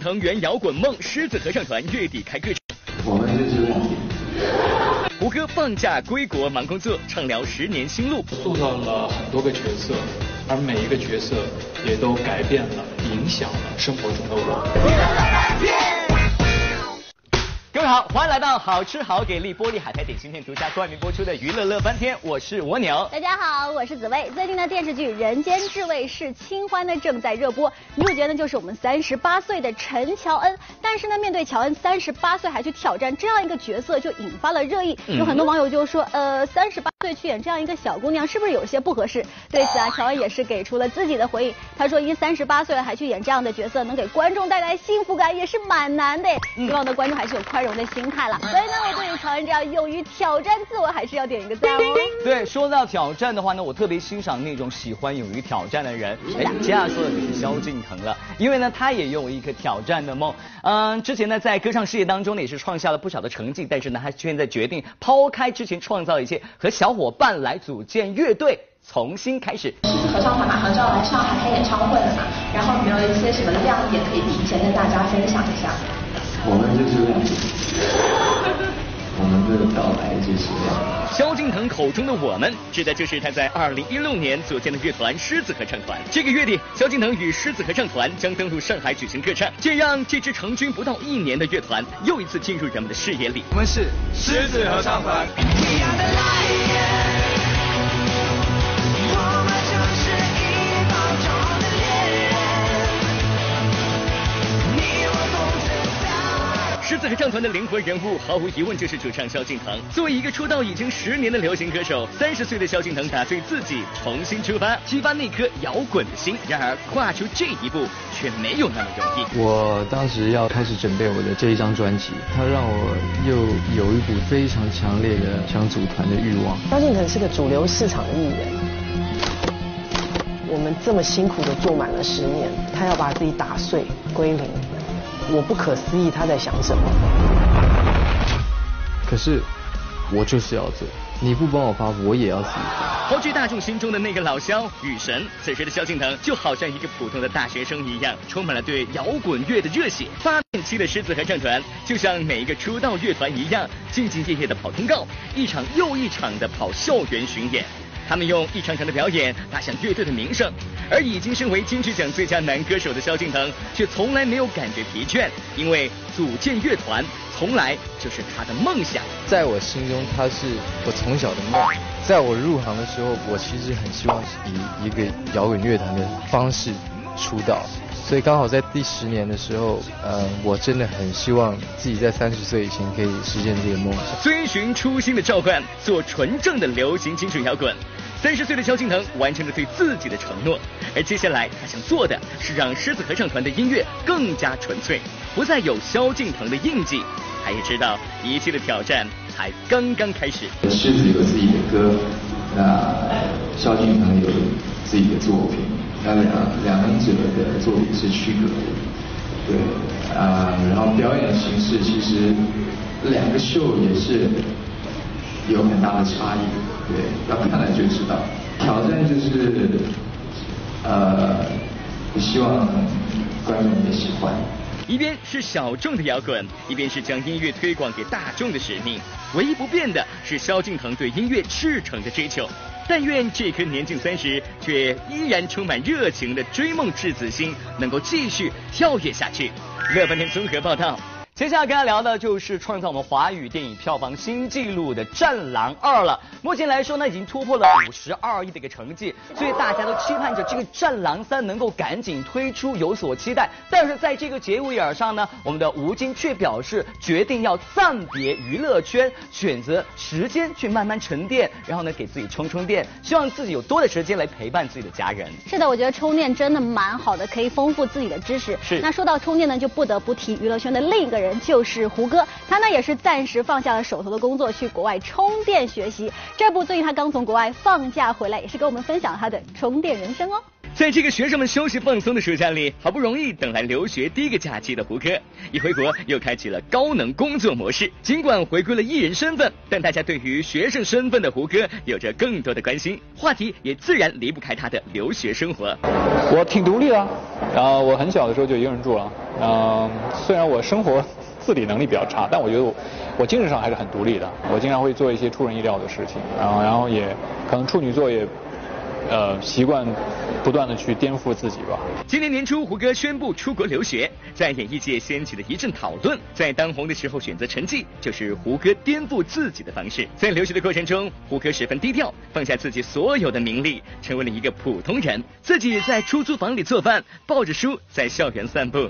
藤原摇滚梦狮子合唱团月底开歌场。我们就是。胡歌放假归国忙工作，畅聊十年心路。塑造了很多个角色，而每一个角色也都改变了、影响了生活中的我。好，欢迎来到好吃好给力玻璃海苔点心店独家冠名播出的娱乐乐翻天，我是蜗牛。大家好，我是紫薇。最近的电视剧《人间至味是清欢》呢正在热播，女主角呢就是我们三十八岁的陈乔恩。但是呢，面对乔恩三十八岁还去挑战这样一个角色，就引发了热议。有很多网友就说，呃，三十八岁去演这样一个小姑娘，是不是有些不合适？对此啊，乔恩也是给出了自己的回应。他说，因三十八岁了还去演这样的角色，能给观众带来幸福感也是蛮难的。希望呢观众还是有宽容的心态了。所以呢，我对于乔恩这样勇于挑战自我，还是要点一个赞哦。对，说到挑战的话呢，我特别欣赏那种喜欢勇于挑战的人。哎，接下来说的就是萧敬腾了，因为呢，他也有一个挑战的梦。嗯，之前呢，在歌唱事业当中呢，也是创下了不少的成绩，但是呢，他现在决定抛开之前创造一些，和小伙伴来组建乐队，重新开始。狮子合唱团马上就要来上海开演唱会了嘛，然后有没有一些什么亮点可以提前跟大家分享一下？我们就是亮点，我们的到来就是这样。萧敬腾口中的我们，指的就是他在二零一六年组建的乐团狮子合唱团。这个月底，萧敬腾与狮子合唱团将登陆上海举行歌唱，这让这支成军不到一年的乐团又一次进入人们的视野里。我们是狮子合唱团。狮子合唱团的灵魂人物，毫无疑问就是主唱萧敬腾。作为一个出道已经十年的流行歌手，三十岁的萧敬腾打碎自己，重新出发，激发那颗摇滚的心。然而，跨出这一步却没有那么容易。我当时要开始准备我的这一张专辑，它让我又有一股非常强烈的想组团的欲望。萧敬腾是个主流市场艺人，我们这么辛苦的做满了十年，他要把自己打碎归零，我不可思议他在想什么。可是我就是要做，你不帮我发，我也要自己发。抛去大众心中的那个老萧雨神，此时的萧敬腾就好像一个普通的大学生一样，充满了对摇滚乐的热血。发片期的狮子合唱团，就像每一个出道乐团一样，兢兢业业的跑通告，一场又一场的跑校园巡演。他们用一场场的表演打响乐队的名声，而已经身为金曲奖最佳男歌手的萧敬腾，却从来没有感觉疲倦，因为组建乐团从来就是他的梦想。在我心中，他是我从小的梦。在我入行的时候，我其实很希望以一个摇滚乐团的方式出道，所以刚好在第十年的时候，呃，我真的很希望自己在三十岁以前可以实现这个梦想。遵循初心的召唤，做纯正的流行金属摇滚。三十岁的萧敬腾完成了对自己的承诺，而接下来他想做的是让狮子合唱团的音乐更加纯粹，不再有萧敬腾的印记。他也知道一切的挑战才刚刚开始。狮子有自己的歌，那萧敬腾有自己的作品，那两两者的作品是区隔的，对啊、然后表演形式其实两个秀也是有很大的差异，对，要看了就知道。挑战就是呃，我希望观众也喜欢。一边是小众的摇滚，一边是将音乐推广给大众的使命。唯一不变的是萧敬腾对音乐赤诚的追求。但愿这颗年近三十却依然充满热情的追梦赤子心能够继续跳跃下去。乐翻天综合报道。接下来跟大家聊的就是创造我们华语电影票房新纪录的《战狼二》了。目前来说呢，已经突破了五十二亿的一个成绩，所以大家都期盼着这个《战狼三》能够赶紧推出，有所期待。但是在这个节骨眼上呢，我们的吴京却表示决定要暂别娱乐圈，选择时间去慢慢沉淀，然后呢给自己充充电，希望自己有多的时间来陪伴自己的家人。是的，我觉得充电真的蛮好的，可以丰富自己的知识。是那说到充电呢，就不得不提娱乐圈的另一个人，就是胡歌。他呢也是暂时放下了手头的工作，去国外充电学习。这部，最近他刚从国外放假回来，也是跟我们分享他的充电人生哦。在这个学生们休息放松的暑假里，好不容易等来留学第一个假期的胡歌，一回国又开启了高能工作模式。尽管回归了艺人身份，但大家对于学生身份的胡歌有着更多的关心，话题也自然离不开他的留学生活。我挺独立的，然后我很小的时候就一个人住了。嗯，虽然我生活自理能力比较差，但我觉得我我精神上还是很独立的。我经常会做一些出人意料的事情，然后然后也可能处女座也。呃，习惯不断的去颠覆自己吧。今年年初，胡歌宣布出国留学，在演艺界掀起了一阵讨论。在当红的时候选择沉寂，就是胡歌颠覆自己的方式。在留学的过程中，胡歌十分低调，放下自己所有的名利，成为了一个普通人。自己在出租房里做饭，抱着书在校园散步。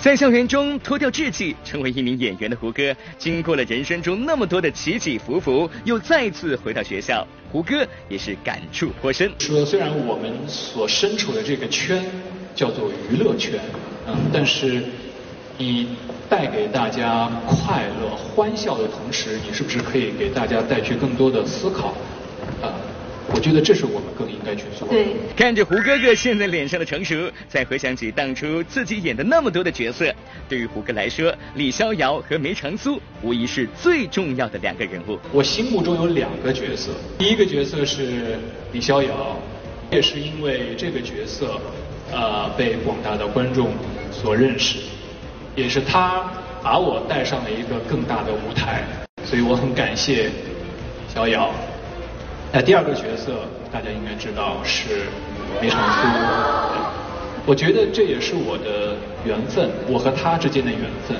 在校园中脱掉稚气，成为一名演员的胡歌，经过了人生中那么多的起起伏伏，又再次回到学校，胡歌也是感触颇深。说虽然我们所身处的这个圈叫做娱乐圈，嗯，但是你带给大家快乐、欢笑的同时，你是不是可以给大家带去更多的思考？啊。我觉得这是我们更应该去做。对，看着胡哥哥现在脸上的成熟，再回想起当初自己演的那么多的角色，对于胡歌来说，李逍遥和梅长苏无疑是最重要的两个人物。我心目中有两个角色，第一个角色是李逍遥，也是因为这个角色，呃，被广大的观众所认识，也是他把我带上了一个更大的舞台，所以我很感谢逍遥。那第二个角色，大家应该知道是梅长苏。我觉得这也是我的缘分，我和他之间的缘分，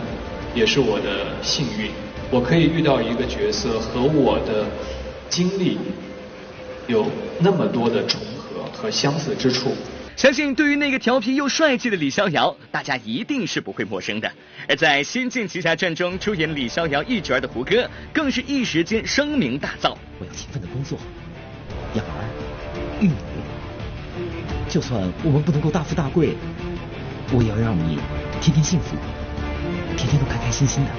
也是我的幸运。我可以遇到一个角色和我的经历有那么多的重合和相似之处。相信对于那个调皮又帅气的李逍遥，大家一定是不会陌生的。而在《仙剑奇侠传》中出演李逍遥一角的胡歌，更是一时间声名大噪。我要勤奋的工作。嗯，就算我们不能够大富大贵，我也要让你天天幸福，天天都开开心心的。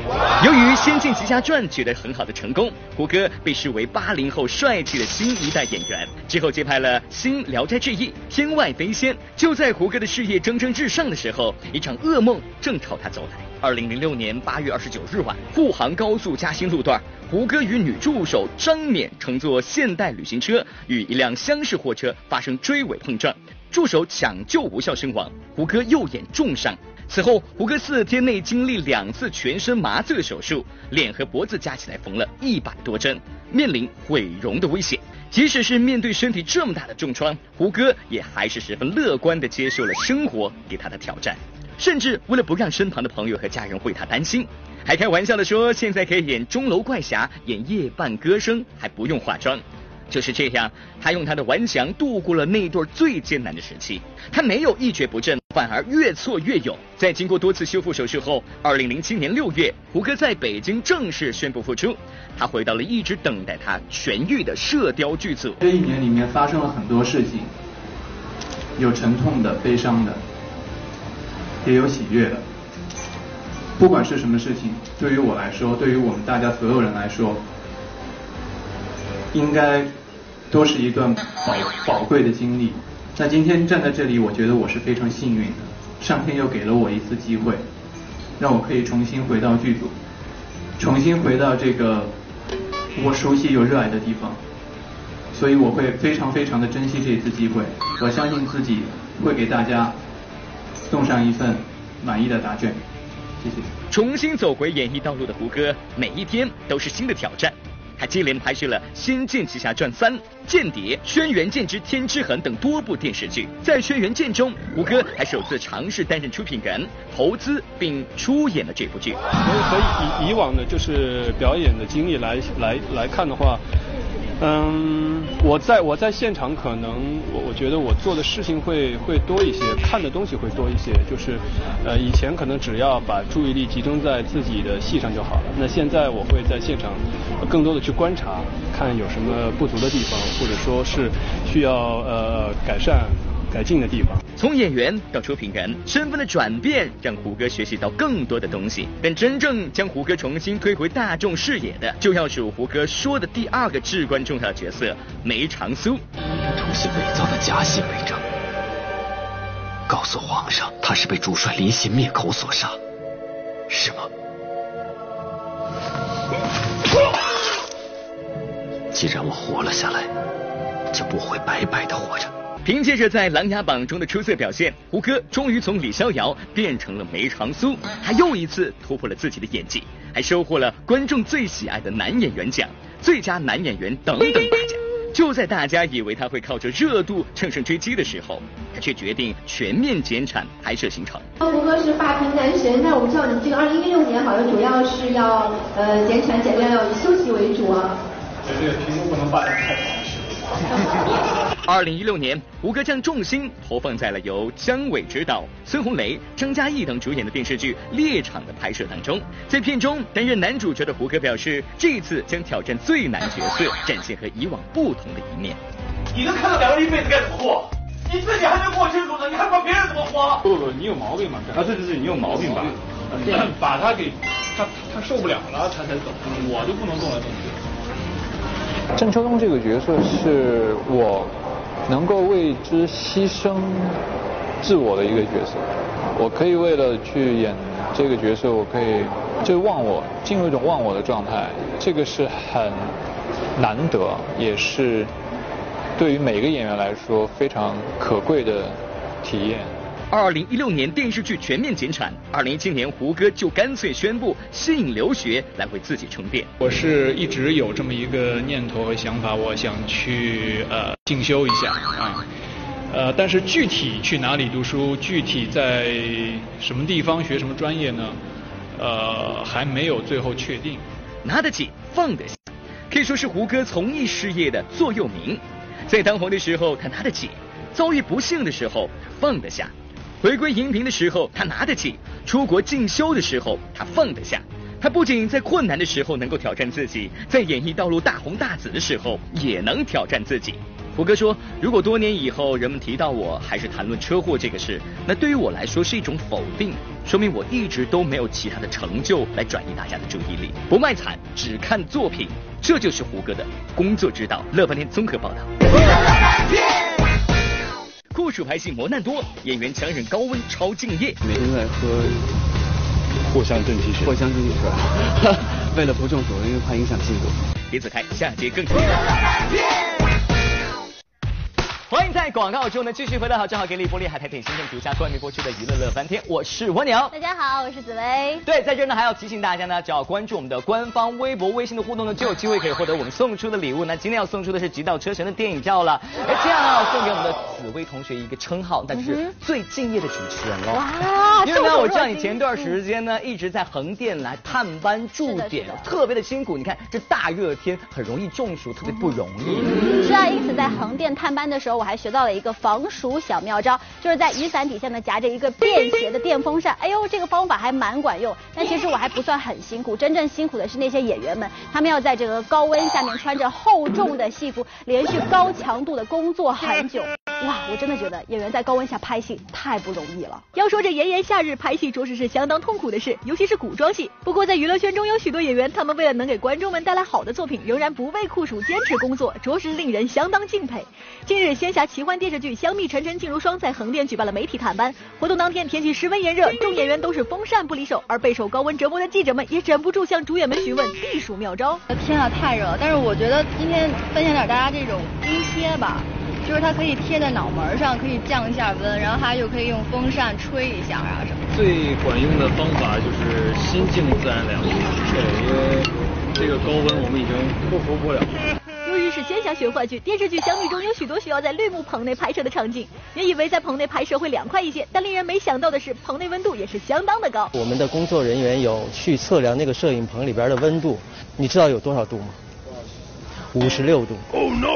由于《仙剑奇侠传》取得很好的成功，胡歌被视为八零后帅气的新一代演员。之后接拍了《新聊斋志异》《天外飞仙》。就在胡歌的事业蒸蒸日上的时候，一场噩梦正朝他走来。二零零六年八月二十九日晚，沪杭高速嘉兴路段。胡歌与女助手张冕乘坐现代旅行车，与一辆厢式货车发生追尾碰撞，助手抢救无效身亡，胡歌右眼重伤。此后，胡歌四天内经历两次全身麻醉手术，脸和脖子加起来缝了一百多针，面临毁容的危险。即使是面对身体这么大的重创，胡歌也还是十分乐观地接受了生活给他的挑战。甚至为了不让身旁的朋友和家人为他担心，还开玩笑的说，现在可以演钟楼怪侠，演夜半歌声，还不用化妆。就是这样，他用他的顽强度过了那一段最艰难的时期。他没有一蹶不振，反而越挫越勇。在经过多次修复手术后，二零零七年六月，胡歌在北京正式宣布复出。他回到了一直等待他痊愈的射雕剧组。这一年里面发生了很多事情，有沉痛的、悲伤的。也有喜悦的，不管是什么事情，对于我来说，对于我们大家所有人来说，应该都是一段宝宝贵的经历。那今天站在这里，我觉得我是非常幸运的，上天又给了我一次机会，让我可以重新回到剧组，重新回到这个我熟悉又热爱的地方，所以我会非常非常的珍惜这一次机会，我相信自己会给大家。送上一份满意的答卷，谢谢。重新走回演艺道路的胡歌，每一天都是新的挑战。他接连拍摄了《仙剑奇侠传三》《间谍》《轩辕剑之天之痕》等多部电视剧。在《轩辕剑》中，胡歌还首次尝试担任出品人、投资并出演了这部剧。所以以以往的就是表演的经历来来来看的话。嗯，我在我在现场可能我我觉得我做的事情会会多一些，看的东西会多一些。就是呃以前可能只要把注意力集中在自己的戏上就好了。那现在我会在现场更多的去观察，看有什么不足的地方，或者说是需要呃改善改进的地方。从演员到出品人，身份的转变让胡歌学习到更多的东西。但真正将胡歌重新推回大众视野的，就要数胡歌说的第二个至关重要的角色梅长苏。重新伪造的假信为证，告诉皇上他是被主帅临行灭口所杀，是吗？既然我活了下来，就不会白白的活着。凭借着在《琅琊榜》中的出色表现，胡歌终于从李逍遥变成了梅长苏，他又一次突破了自己的演技，还收获了观众最喜爱的男演员奖、最佳男演员等等大奖。就在大家以为他会靠着热度乘胜追击的时候，他却决定全面减产拍摄行程。胡歌是霸屏男神，那我们知道你这个二零一六年好像主要是要呃减产减量，要以休息为主啊。这个屏幕不能霸得太长时。二零一六年，胡歌将重心投放在了由姜伟执导、孙红雷、张嘉译等主演的电视剧《猎场》的拍摄当中。在片中担任男主角的胡歌表示，这次将挑战最难角色，展现和以往不同的一面。你能看到两个人一辈子该怎么过？你自己还没过清楚呢，你还管别人怎么活？不不，你有毛病吧？啊，对对对，你有毛病吧？把他给他他受不了了，他才走，我就不能动来动去。郑秋冬这个角色是我能够为之牺牲自我的一个角色，我可以为了去演这个角色，我可以就忘我，进入一种忘我的状态，这个是很难得，也是对于每个演员来说非常可贵的体验。二零一六年电视剧全面减产，二零一七年胡歌就干脆宣布吸引留学来为自己充电。我是一直有这么一个念头和想法，我想去呃进修一下啊，呃，但是具体去哪里读书，具体在什么地方学什么专业呢？呃，还没有最后确定。拿得起放得下，可以说是胡歌从艺事业的座右铭。在当红的时候，他拿得起；遭遇不幸的时候，放得下。回归荧屏的时候，他拿得起；出国进修的时候，他放得下。他不仅在困难的时候能够挑战自己，在演艺道路大红大紫的时候也能挑战自己。胡歌说：“如果多年以后人们提到我还是谈论车祸这个事，那对于我来说是一种否定，说明我一直都没有其他的成就来转移大家的注意力，不卖惨，只看作品，这就是胡歌的工作之道。”乐翻天综合报道。酷暑拍戏磨难多，演员强忍高温超敬业。每天在喝藿香正气水，藿香正气水，为了不中暑，因为怕影响进度。别走开，下节更精彩。欢迎在广告中呢继续回到好，正好给力波利海苔点心店独家冠名播出的娱乐乐翻天，我是蜗牛。大家好，我是紫薇。对，在这呢还要提醒大家呢，只要关注我们的官方微博、微信的互动呢，就有机会可以获得我们送出的礼物。那今天要送出的是《极道车神》的电影票了。哎，这样呢，送给我们的紫薇同学一个称号，那就是最敬业的主持人喽。哇！因为呢，我知道你前段时间呢一直在横店来探班驻点，特别的辛苦。你看这大热天很容易中暑，特别不容易。是啊，因此在横店探班的时候，我还学到了一个。防暑小妙招，就是在雨伞底下呢夹着一个便携的电风扇。哎呦，这个方法还蛮管用。但其实我还不算很辛苦，真正辛苦的是那些演员们，他们要在这个高温下面穿着厚重的戏服，连续高强度的工作很久。哇，我真的觉得演员在高温下拍戏太不容易了。要说这炎炎夏日拍戏，着实是相当痛苦的事，尤其是古装戏。不过在娱乐圈中有许多演员，他们为了能给观众们带来好的作品，仍然不畏酷暑坚持工作，着实令人相当敬佩。近日，仙侠奇幻电视剧。香蜜沉沉烬如霜在横店举办了媒体探班活动，当天天气十分炎热，众演员都是风扇不离手，而备受高温折磨的记者们也忍不住向主演们询问避暑妙招。天啊，太热了！但是我觉得今天分享点大家这种冰贴吧，就是它可以贴在脑门上，可以降一下温，然后它又可以用风扇吹一下啊什么。最管用的方法就是心静自然凉。对，因为这个高温我们已经克服不了。是仙侠玄幻剧，电视剧《香蜜》中有许多需要在绿幕棚内拍摄的场景。原以为在棚内拍摄会凉快一些，但令人没想到的是，棚内温度也是相当的高。我们的工作人员有去测量那个摄影棚里边的温度，你知道有多少度吗？五十六度。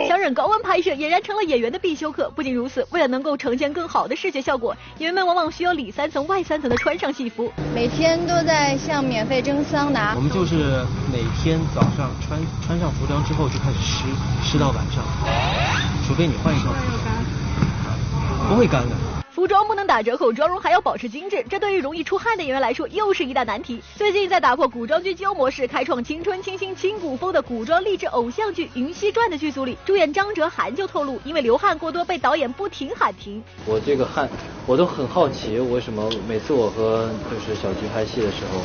强忍高温拍摄俨然成了演员的必修课。不仅如此，为了能够呈现更好的视觉效果，演员们往往需要里三层外三层的穿上戏服。每天都在向免费蒸桑拿。我们就是每天早上穿穿上服装之后就开始湿，湿到晚上，除非你换一套。不会干的。服装不能打折扣，妆容还要保持精致，这对于容易出汗的演员来说又是一大难题。最近在打破古装剧旧模式，开创青春清新轻古风的古装励志偶像剧《云溪传》的剧组里，主演张哲瀚就透露，因为流汗过多，被导演不停喊停。我这个汗，我都很好奇，为什么每次我和就是小菊拍戏的时候，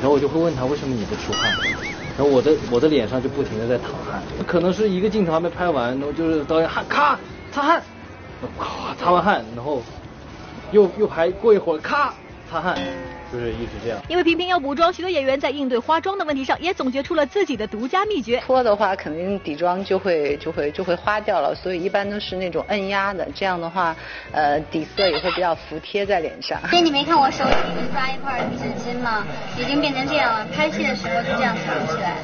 然后我就会问他为什么你不出汗，然后我的我的脸上就不停的在淌汗，可能是一个镜头还没拍完，然后就是导演喊咔擦汗，咔擦完汗，然后。又又拍过一会儿，咔擦汗，就是一直这样。因为频频要补妆，许多演员在应对化妆的问题上也总结出了自己的独家秘诀。脱的话，肯定底妆就会就会就会花掉了，所以一般都是那种摁压的，这样的话，呃，底色也会比较服帖在脸上。所以你没看我手里抓一块纸巾吗？已经变成这样了。拍戏的时候就这样藏起来，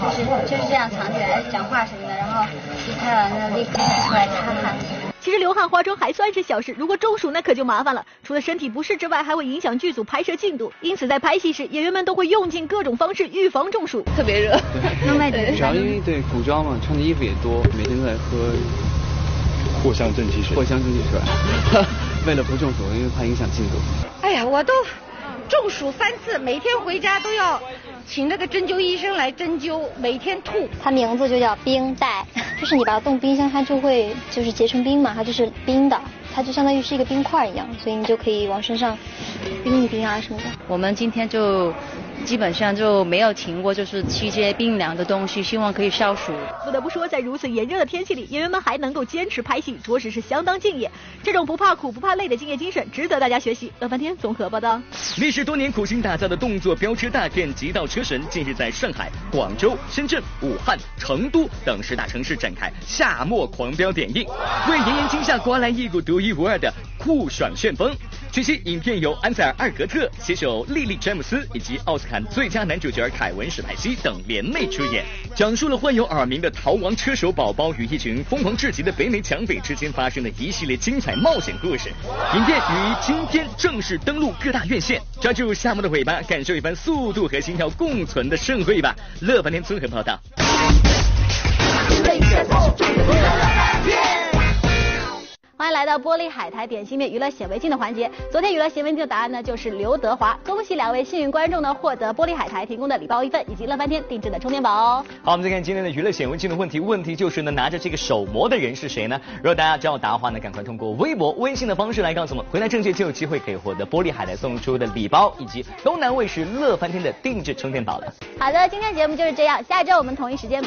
就是就是这样藏起来，讲话什么的，然后一拍完了立刻出来擦汗。其实流汗化妆还算是小事，如果中暑那可就麻烦了。除了身体不适之外，还会影响剧组拍摄进度。因此在拍戏时，演员们都会用尽各种方式预防中暑。特别热，主要因为对古装嘛，穿的衣服也多，每天都在喝藿香正气水。藿香正气水，为了不中暑，因为怕影响进度。哎呀，我都中暑三次，每天回家都要。请那个针灸医生来针灸，每天吐。他名字就叫冰袋，就是你把它冻冰箱，它就会就是结成冰嘛，它就是冰的，它就相当于是一个冰块一样，所以你就可以往身上冰一冰啊什么的。我们今天就。基本上就没有停过，就是吃一些冰凉的东西，希望可以消暑。不得不说，在如此炎热的天气里，演员们还能够坚持拍戏，着实是相当敬业。这种不怕苦不怕累的敬业精神，值得大家学习。乐翻天综合报道。历时多年苦心打造的动作飙车大片《极道车神》，近日在上海、广州、深圳、武汉、成都等十大城市展开夏末狂飙点映，为炎炎今夏刮来一股独一无二的酷爽旋风。据悉，影片由安塞尔·艾格特携手莉莉·詹姆斯以及奥斯卡最佳男主角凯文·史派西等联袂出演，讲述了患有耳鸣的逃亡车手宝宝与一群疯狂至极的北美抢匪之间发生的一系列精彩冒险故事。影片于今天正式登陆各大院线，抓住夏末的尾巴，感受一番速度和心跳共存的盛会吧！乐翻天综合报道。欢迎来到玻璃海苔点心面娱乐显微镜的环节。昨天娱乐显微镜的答案呢，就是刘德华。恭喜两位幸运观众呢，获得玻璃海苔提供的礼包一份，以及乐翻天定制的充电宝哦。好，我们再看今天的娱乐显微镜的问题，问题就是呢，拿着这个手模的人是谁呢？如果大家知道答案的话呢，赶快通过微博、微信的方式来告诉我们。回答正确就有机会可以获得玻璃海苔送出的礼包，以及东南卫视乐翻天的定制充电宝了。好的，今天节目就是这样，下一周我们同一时间。